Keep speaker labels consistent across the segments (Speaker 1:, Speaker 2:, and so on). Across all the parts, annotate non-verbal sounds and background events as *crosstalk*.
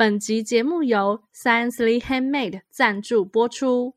Speaker 1: 本集节目由 Sciencely Handmade 赞助播出。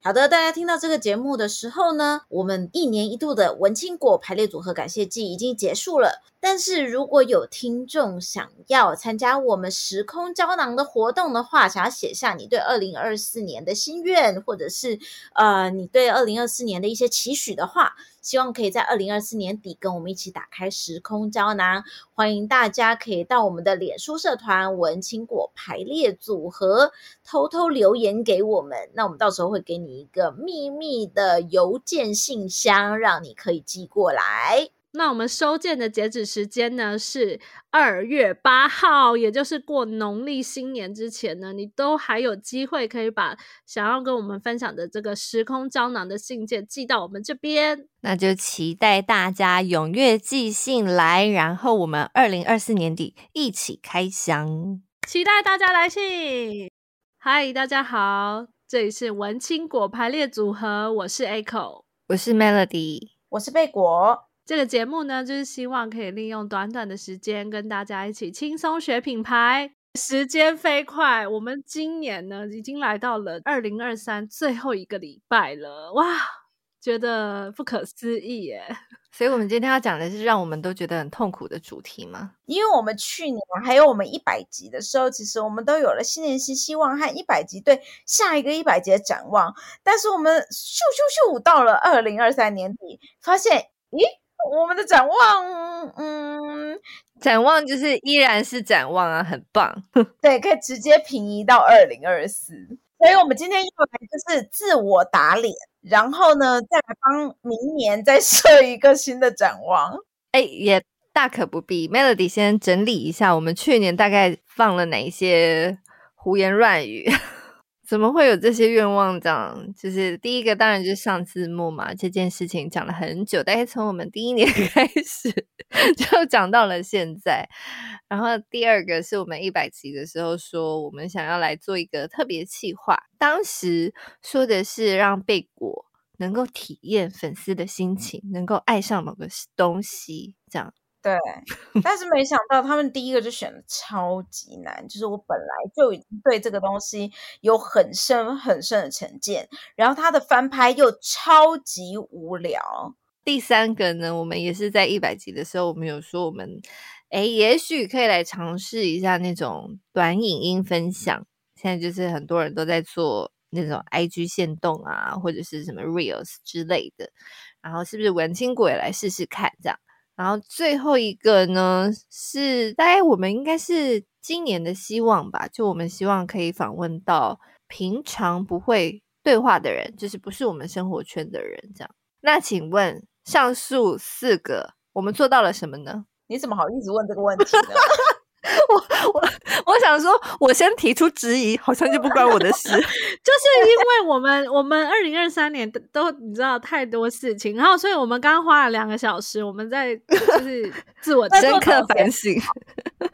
Speaker 2: 好的，大家听到这个节目的时候呢，我们一年一度的文青果排列组合感谢祭已经结束了。但是如果有听众想要参加我们时空胶囊的活动的话，想要写下你对二零二四年的心愿，或者是呃你对二零二四年的一些期许的话，希望可以在二零二四年底跟我们一起打开时空胶囊。欢迎大家可以到我们的脸书社团“文青果排列组合”偷偷留言给我们，那我们到时候会给你一个秘密的邮件信箱，让你可以寄过来。
Speaker 1: 那我们收件的截止时间呢是二月八号，也就是过农历新年之前呢，你都还有机会可以把想要跟我们分享的这个时空胶囊的信件寄到我们这边。
Speaker 3: 那就期待大家踊跃寄信来，然后我们二零二四年底一起开箱，
Speaker 1: 期待大家来信。嗨，大家好，这里是文青果排列组合，我是 Echo，
Speaker 3: 我是 Melody，
Speaker 2: 我是贝果。
Speaker 1: 这个节目呢，就是希望可以利用短短的时间，跟大家一起轻松学品牌。时间飞快，我们今年呢，已经来到了二零二三最后一个礼拜了，哇，觉得不可思议耶！*laughs*
Speaker 3: 所以，我们今天要讲的是让我们都觉得很痛苦的主题吗？
Speaker 2: 因为我们去年还有我们一百集的时候，其实我们都有了新年新希望和一百集对下一个一百集的展望。但是，我们咻咻咻到了二零二三年底，发现，咦？我们的展望，嗯，
Speaker 3: 展望就是依然是展望啊，很棒。*laughs*
Speaker 2: 对，可以直接平移到二零二四。所以，我们今天要来就是自我打脸，然后呢，再来帮明年再设一个新的展望。
Speaker 3: 哎，也大可不必。Melody 先整理一下，我们去年大概放了哪一些胡言乱语。怎么会有这些愿望？这样就是第一个，当然就是上字幕嘛。这件事情讲了很久，大概从我们第一年 *laughs* 开始就讲到了现在。然后第二个是我们一百集的时候说，我们想要来做一个特别企划，当时说的是让贝果能够体验粉丝的心情，能够爱上某个东西，这样。
Speaker 2: 对，但是没想到他们第一个就选的超级难，就是我本来就已经对这个东西有很深很深的成见，然后他的翻拍又超级无聊。
Speaker 3: 第三个呢，我们也是在一百集的时候，我们有说我们，哎，也许可以来尝试一下那种短影音分享。现在就是很多人都在做那种 IG 限动啊，或者是什么 Reels 之类的，然后是不是文青果也来试试看这样？然后最后一个呢，是大概我们应该是今年的希望吧，就我们希望可以访问到平常不会对话的人，就是不是我们生活圈的人，这样。那请问上述四个，我们做到了什么呢？
Speaker 2: 你怎么好意思问这个问题呢？*laughs*
Speaker 3: 我我我想说，我先提出质疑，好像就不关我的事。*laughs*
Speaker 1: 就是因为我们我们二零二三年都你知道太多事情，然后所以我们刚刚花了两个小时，我们在就是自我
Speaker 3: 深刻反省。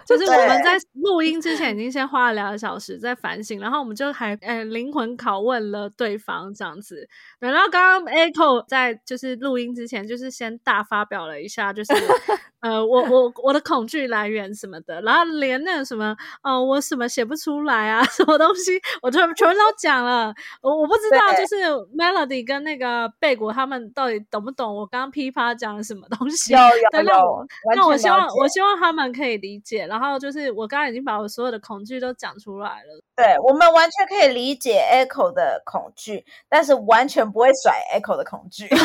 Speaker 1: 就是我们在录音之前已经先花了两个小时在反省，然后我们就还呃灵魂拷问了对方这样子。然后刚刚 Echo 在就是录音之前，就是先大发表了一下，就是 *laughs* 呃我我我的恐惧来源什么的，然后连那个什么哦我什么写不出来啊，*laughs* 什么东西，我全全都讲了。我我不知道就是 Melody 跟那个贝果他们到底懂不懂我刚刚噼啪讲了什么东西？
Speaker 2: 有 *laughs* 有有。
Speaker 1: 那我希望我希望他们可以理解，然后就是我刚刚已经把我所有的恐惧都讲出来了。
Speaker 2: 对，我们完全可以理解 Echo 的恐惧，但是完全不会甩 Echo 的恐惧。*laughs*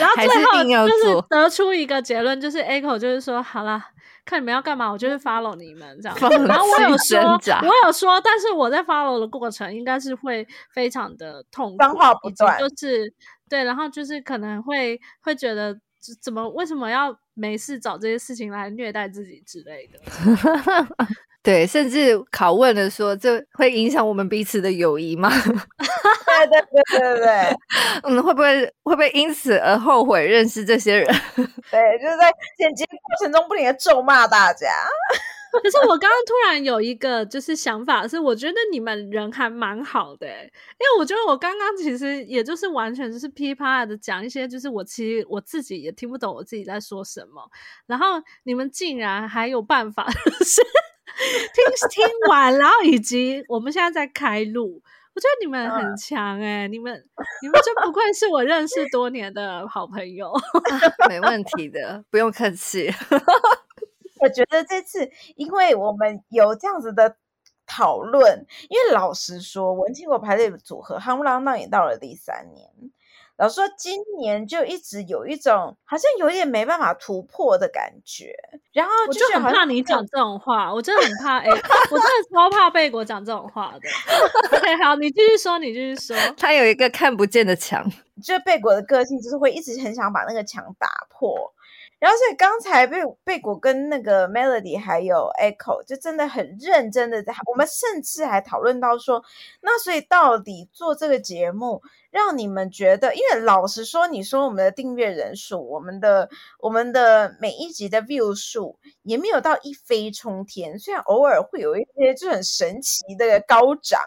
Speaker 1: 然后最后就是得出一个结论，就是 Echo 就是说，好啦，看你们要干嘛，我就是 follow 你们这样。然后我有说，我有说，但是我在 follow 的过程应该是会非常的痛苦，
Speaker 2: 脏话不断，
Speaker 1: 就是对，然后就是可能会会觉得。怎么？为什么要没事找这些事情来虐待自己之类的？*laughs*
Speaker 3: 对，甚至拷问了说，这会影响我们彼此的友谊吗？
Speaker 2: 对对对对对，*laughs*
Speaker 3: 嗯，会不会会不会因此而后悔认识这些人？
Speaker 2: 对，就是在剪辑过程中不停的咒骂大家。
Speaker 1: 可是我刚刚突然有一个就是想法，是我觉得你们人还蛮好的，欸，因为我觉得我刚刚其实也就是完全就是噼啪的讲一些，就是我其实我自己也听不懂我自己在说什么，然后你们竟然还有办法 *laughs* 是听听完，然后以及我们现在在开录。我觉得你们很强哎、欸，嗯、你们你们真不愧是我认识多年的好朋友，*laughs*
Speaker 3: 没问题的，不用客气。
Speaker 2: 我觉得这次，因为我们有这样子的讨论，因为老实说，文青果排列组合夯不啷当也到了第三年。老实说，今年就一直有一种好像有点没办法突破的感觉，然后
Speaker 1: 我就很怕你讲这种话，我真的很怕哎，*laughs* 我真的超怕贝果讲这种话的。*laughs* OK，好，你继续说，你继续说。
Speaker 3: 他有一个看不见的墙，
Speaker 2: 就贝果的个性就是会一直很想把那个墙打破。然后，所以刚才贝贝果跟那个 Melody 还有 Echo 就真的很认真的在，我们甚至还讨论到说，那所以到底做这个节目，让你们觉得，因为老实说，你说我们的订阅人数，我们的我们的每一集的 view 数也没有到一飞冲天，虽然偶尔会有一些就很神奇的高涨。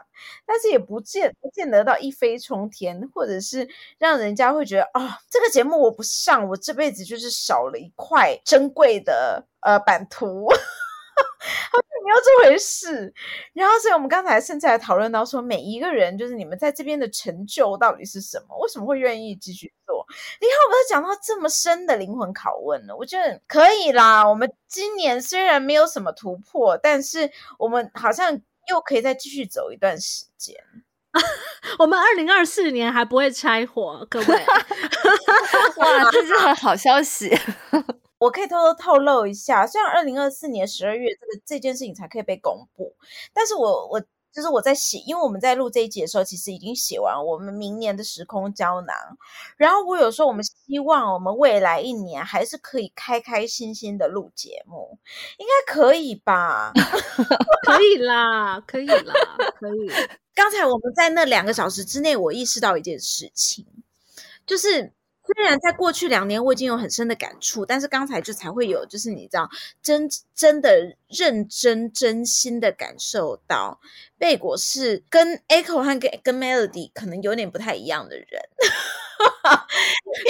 Speaker 2: 但是也不见不见得到一飞冲天，或者是让人家会觉得、哦，这个节目我不上，我这辈子就是少了一块珍贵的呃版图，没有这回事。然后，所以我们刚才甚至还讨论到说，每一个人就是你们在这边的成就到底是什么？为什么会愿意继续做？你看，我们都讲到这么深的灵魂拷问了，我觉得可以啦。我们今年虽然没有什么突破，但是我们好像。又可以再继续走一段时间，*laughs*
Speaker 1: 我们二零二四年还不会拆伙，各位，*laughs*
Speaker 3: 哇，这是很好消息。
Speaker 2: 我可以偷偷透露一下，虽然二零二四年十二月这个这件事情才可以被公布，但是我我。就是我在写，因为我们在录这一集的时候，其实已经写完我们明年的时空胶囊。然后我有时候，我们希望我们未来一年还是可以开开心心的录节目，应该可以吧？*laughs*
Speaker 1: 可以啦，可以啦，可以。*laughs*
Speaker 4: 刚才我们在那两个小时之内，我意识到一件事情，就是。虽然在过去两年我已经有很深的感触，但是刚才就才会有，就是你知道，真真的认真真心的感受到，贝果是跟 Echo 和跟跟 Melody 可能有点不太一样的人。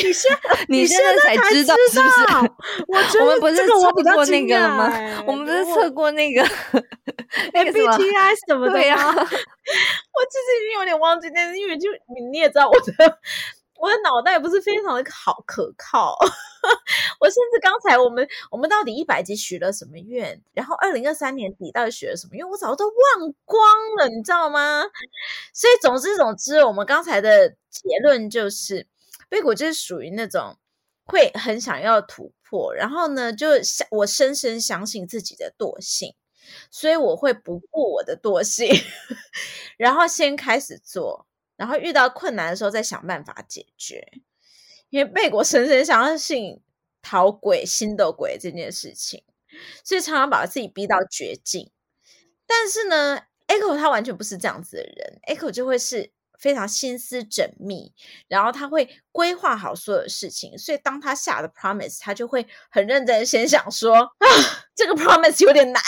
Speaker 1: 你现 *laughs*
Speaker 3: 你现在才知道是不是？
Speaker 1: 我
Speaker 3: 我们不是测过那个了吗？
Speaker 1: 欸、
Speaker 3: 我们不是测过那个
Speaker 1: MBTI 什么的呀？*laughs*
Speaker 2: 我其实已经有点忘记，但是因为就你你也知道我的。我的脑袋不是非常的好可靠，*laughs* 我甚至刚才我们我们到底一百集许了什么愿，然后二零二三年底到底许了什么愿，我早都忘光了，你知道吗？所以总之总之，我们刚才的结论就是，贝果就是属于那种会很想要突破，然后呢，就相我深深相信自己的惰性，所以我会不顾我的惰性，*laughs* 然后先开始做。然后遇到困难的时候再想办法解决，因为贝果深深相信讨鬼心的鬼这件事情，所以常常把自己逼到绝境。但是呢，Echo 他完全不是这样子的人，Echo 就会是非常心思缜密，然后他会规划好所有事情，所以当他下的 promise，他就会很认真先想说啊，这个 promise 有点难，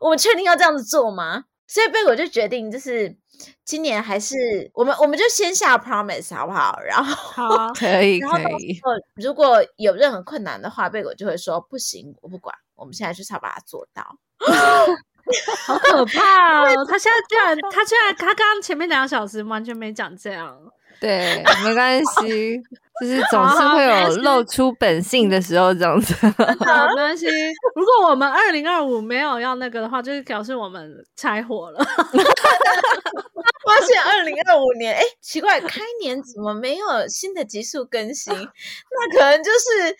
Speaker 2: 我们确定要这样子做吗？所以贝果就决定就是。今年还是我们，我们就先下 promise 好不好？然后
Speaker 1: 好，*laughs*
Speaker 3: 可以可以。
Speaker 2: 如果有任何困难的话，贝果就会说不行，我不管。我们现在就是要把它做到。*laughs*
Speaker 1: 好可怕哦！他现在居然，他居然，他刚刚前面两个小时完全没讲这样。
Speaker 3: 对，没关系，就是总是会有露出本性的时候，这样子。*laughs*
Speaker 1: 好，没关系。如果我们二零二五没有要那个的话，就是表示我们拆伙了。*laughs*
Speaker 2: 发现二零二五年，哎，奇怪，开年怎么没有新的集数更新？*laughs* 那可能就是，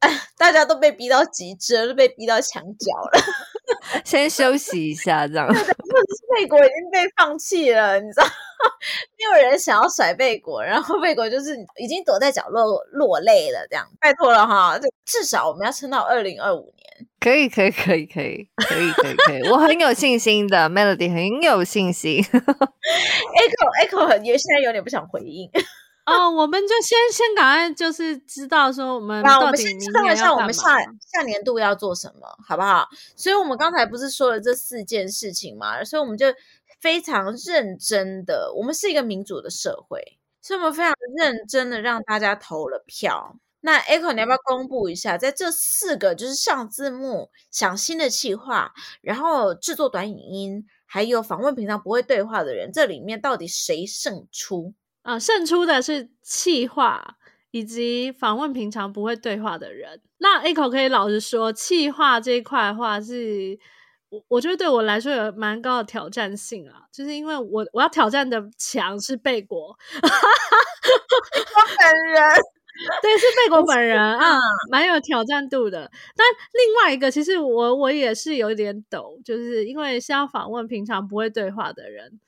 Speaker 2: 哎，大家都被逼到极致，都被逼到墙角了。*laughs*
Speaker 3: 先休息一下，这样。*laughs* 或者是
Speaker 2: 贝果已经被放弃了，你知道，*laughs* 没有人想要甩贝果，然后贝果就是已经躲在角落落泪了，这样。拜托了哈，至少我们要撑到二零二五年。
Speaker 3: 可以，可以，可以，可以，可以，可以，可以，我很有信心的，Melody 很有信心。
Speaker 2: Echo Echo 很也现在有点不想回应。
Speaker 1: 哦，我们就先先赶快就是知道说我们到底明年要干嘛。
Speaker 2: 我们下下年度要做什么，好不好？所以我们刚才不是说了这四件事情嘛，所以我们就非常认真的，我们是一个民主的社会，所以我们非常认真的让大家投了票。那 Echo，你要不要公布一下，在这四个就是上字幕、想新的企划，然后制作短影音，还有访问平常不会对话的人，这里面到底谁胜出？
Speaker 1: 啊，胜出的是气话以及访问平常不会对话的人。那 Echo 可以老实说，气话这一块的话是，我我觉得对我来说有蛮高的挑战性啊，就是因为我我要挑战的墙是贝果，
Speaker 2: 我本人。*laughs*
Speaker 1: 对，是贝果本人 *laughs* 啊，蛮有挑战度的。但另外一个，其实我我也是有点抖，就是因为是要访问平常不会对话的人。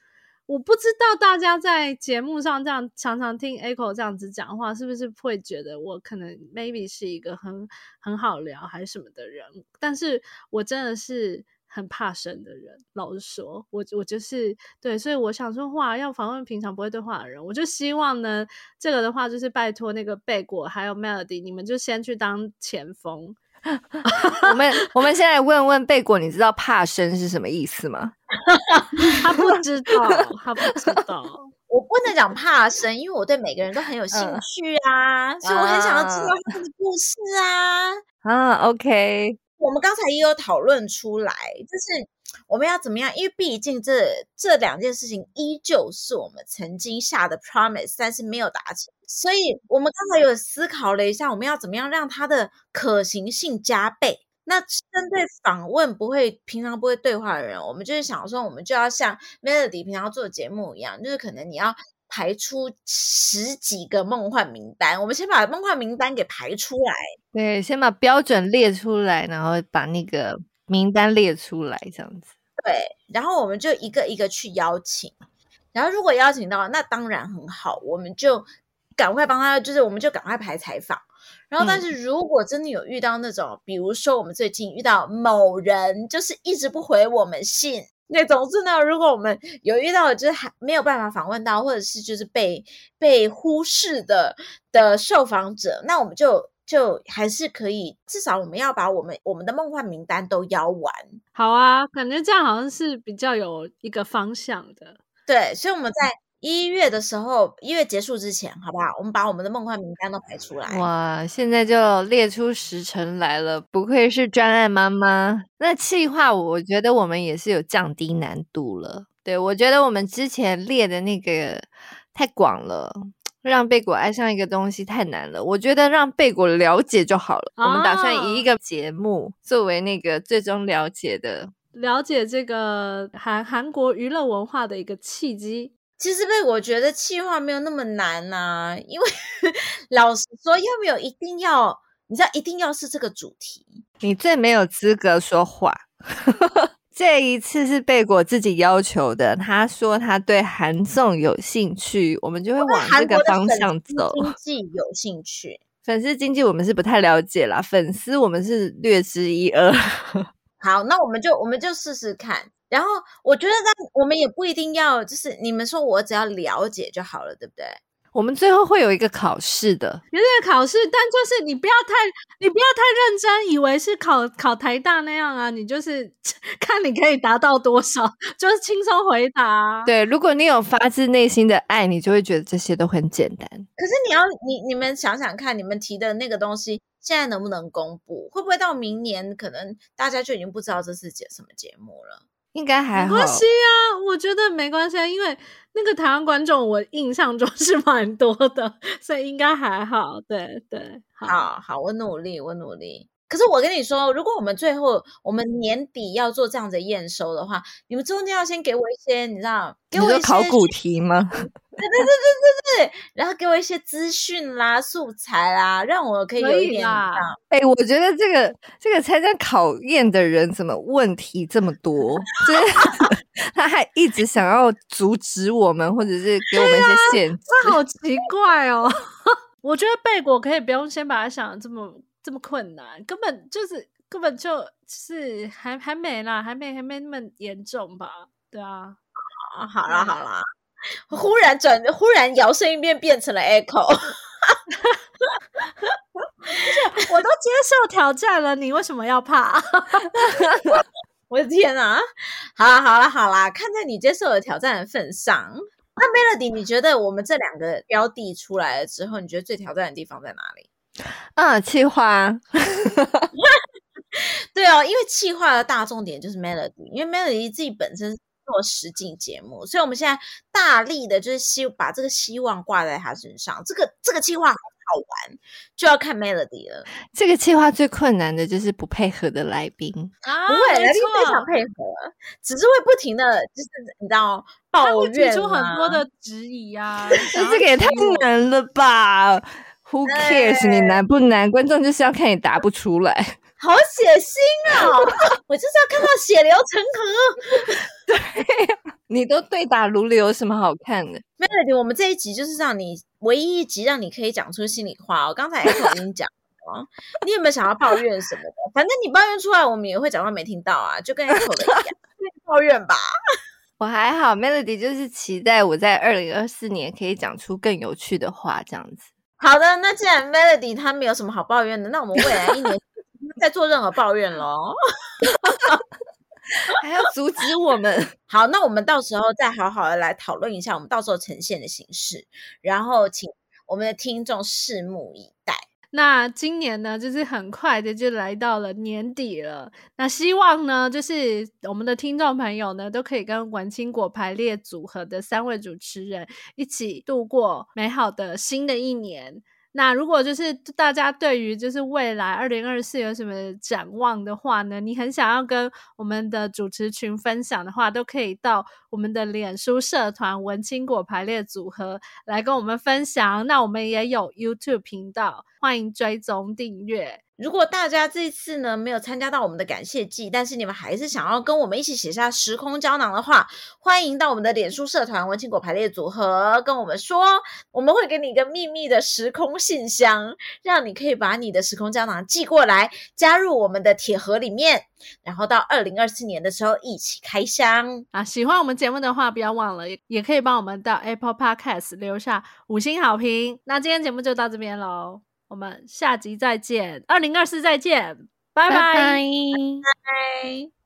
Speaker 1: 我不知道大家在节目上这样常常听 Echo 这样子讲话，是不是会觉得我可能 maybe 是一个很很好聊还是什么的人？但是我真的是。很怕生的人，老实说，我我就是对，所以我想说话要访问平常不会对话的人，我就希望呢，这个的话就是拜托那个贝果还有 Melody，你们就先去当前锋。*laughs*
Speaker 3: 我们我们先来问问贝果，你知道怕生是什么意思吗？*laughs*
Speaker 1: 他不知道，他不知道。*laughs*
Speaker 2: 我不能讲怕生，因为我对每个人都很有兴趣啊，嗯、所以我很想要知道他的故事啊。
Speaker 3: 啊，OK。
Speaker 2: 我们刚才也有讨论出来，就是我们要怎么样？因为毕竟这这两件事情依旧是我们曾经下的 promise，但是没有达成，所以我们刚才有思考了一下，我们要怎么样让它的可行性加倍？那针对访问不会平常不会对话的人，我们就是想说，我们就要像 Melody 平常做节目一样，就是可能你要排出十几个梦幻名单，我们先把梦幻名单给排出来。
Speaker 3: 对，先把标准列出来，然后把那个名单列出来，这样子。
Speaker 2: 对，然后我们就一个一个去邀请，然后如果邀请到，那当然很好，我们就赶快帮他，就是我们就赶快排采访。然后，但是如果真的有遇到那种，嗯、比如说我们最近遇到某人，就是一直不回我们信，那总之呢，如果我们有遇到，就是还没有办法访问到，或者是就是被被忽视的的受访者，那我们就。就还是可以，至少我们要把我们我们的梦幻名单都邀完。
Speaker 1: 好啊，感觉这样好像是比较有一个方向的。
Speaker 2: 对，所以我们在一月的时候，一月结束之前，好不好？我们把我们的梦幻名单都排出来。
Speaker 3: 哇，现在就列出时辰来了，不愧是专案妈妈。那企划，我觉得我们也是有降低难度了。对，我觉得我们之前列的那个太广了。让贝果爱上一个东西太难了，我觉得让贝果了解就好了。哦、我们打算以一个节目作为那个最终了解的，
Speaker 1: 了解这个韩韩国娱乐文化的一个契机。
Speaker 2: 其实贝果觉得企划没有那么难呐、啊，因为 *laughs* 老实说，又没有一定要，你知道一定要是这个主题，
Speaker 3: 你最没有资格说话。*laughs* 这一次是贝果自己要求的，他说他对韩综有兴趣，我们就会往这个方向走。
Speaker 2: 经济有兴趣，
Speaker 3: 粉丝经济我们是不太了解啦，粉丝我们是略知一二。*laughs*
Speaker 2: 好，那我们就我们就试试看。然后我觉得，那我们也不一定要，就是你们说我只要了解就好了，对不对？
Speaker 3: 我们最后会有一个考试的，
Speaker 1: 有这个考试，但就是你不要太，你不要太认真，以为是考考台大那样啊，你就是 *laughs* 看你可以达到多少，就是轻松回答啊。
Speaker 3: 对，如果你有发自内心的爱，你就会觉得这些都很简单。
Speaker 2: 可是你要，你你们想想看，你们提的那个东西，现在能不能公布？会不会到明年，可能大家就已经不知道这是节什么节目了？
Speaker 3: 应该还好，
Speaker 1: 没关系啊，我觉得没关系啊，因为那个台湾观众我印象中 *laughs* 是蛮多的，所以应该还好。对对，
Speaker 2: 好好，好，我努力，我努力。可是我跟你说，如果我们最后我们年底要做这样子验收的话，你们中间要先给我一些，你知道，给我一些
Speaker 3: 考古题吗？*laughs*
Speaker 2: 对对对对对对，然后给我一些资讯啦、素材啦，让我可以有一点。
Speaker 3: 哎、欸，我觉得这个这个参加考验的人怎么问题这么多？就 *laughs* 是他还一直想要阻止我们，或者是给我们一些限制，
Speaker 1: 那、啊、好奇怪哦。*laughs* 我觉得贝果可以不用先把它想的这么这么困难，根本就是根本就是还还没啦，还没还没那么严重吧？对啊。
Speaker 2: 啊，好啦好啦。忽然转，忽然摇身一变变成了 Echo。
Speaker 1: 我都接受挑战了，你为什么要怕？*laughs*
Speaker 2: 我的天啊！好啦好啦好啦，看在你接受了挑战的份上，那 Melody，你觉得我们这两个标的出来了之后，你觉得最挑战的地方在哪里？
Speaker 3: 啊，气化。
Speaker 2: 对哦，因为气化的大重点就是 Melody，因为 Melody 自己本身是做实景节目，所以我们现在大力的就是希把这个希望挂在他身上。这个这个计划。好玩就要看 Melody 了。
Speaker 3: 这个计划最困难的就是不配合的来宾
Speaker 2: 啊，不会，来宾非常配合，只是会不停的就是你知道抱怨，
Speaker 1: 提出很多的质疑啊。*laughs*
Speaker 3: 那这个也太难了吧？Who cares？你难不难？观众就是要看你答不出来。
Speaker 2: 好血腥哦！*laughs* 我就是要看到血流成河。*laughs*
Speaker 3: 对，你都对答如流，有什么好看的
Speaker 2: ？Melody，我们这一集就是让你唯一一集让你可以讲出心里话哦。刚才 Echo 已经讲了，你有没有想要抱怨什么的？反正你抱怨出来，我们也会假装没听到啊，就跟 Echo 的一样，*laughs* 抱怨吧。
Speaker 3: 我还好，Melody 就是期待我在二零二四年可以讲出更有趣的话，这样子。
Speaker 2: 好的，那既然 Melody 他没有什么好抱怨的，那我们未来一年。再做任何抱怨咯，*laughs*
Speaker 3: 还要阻止我们？*laughs*
Speaker 2: 好，那我们到时候再好好的来讨论一下，我们到时候呈现的形式，然后请我们的听众拭目以待。
Speaker 1: 那今年呢，就是很快的就来到了年底了。那希望呢，就是我们的听众朋友呢，都可以跟文青果排列组合的三位主持人一起度过美好的新的一年。那如果就是大家对于就是未来二零二四有什么展望的话呢？你很想要跟我们的主持群分享的话，都可以到我们的脸书社团“文青果排列组合”来跟我们分享。那我们也有 YouTube 频道，欢迎追踪订阅。
Speaker 2: 如果大家这次呢没有参加到我们的感谢季，但是你们还是想要跟我们一起写下时空胶囊的话，欢迎到我们的脸书社团“文青果排列组合”跟我们说，我们会给你一个秘密的时空信箱，让你可以把你的时空胶囊寄过来，加入我们的铁盒里面，然后到二零二四年的时候一起开箱
Speaker 1: 啊！喜欢我们节目的话，不要忘了也可以帮我们到 Apple Podcast 留下五星好评。那今天节目就到这边喽。我们下集再见，二零二四再见，拜拜。拜拜。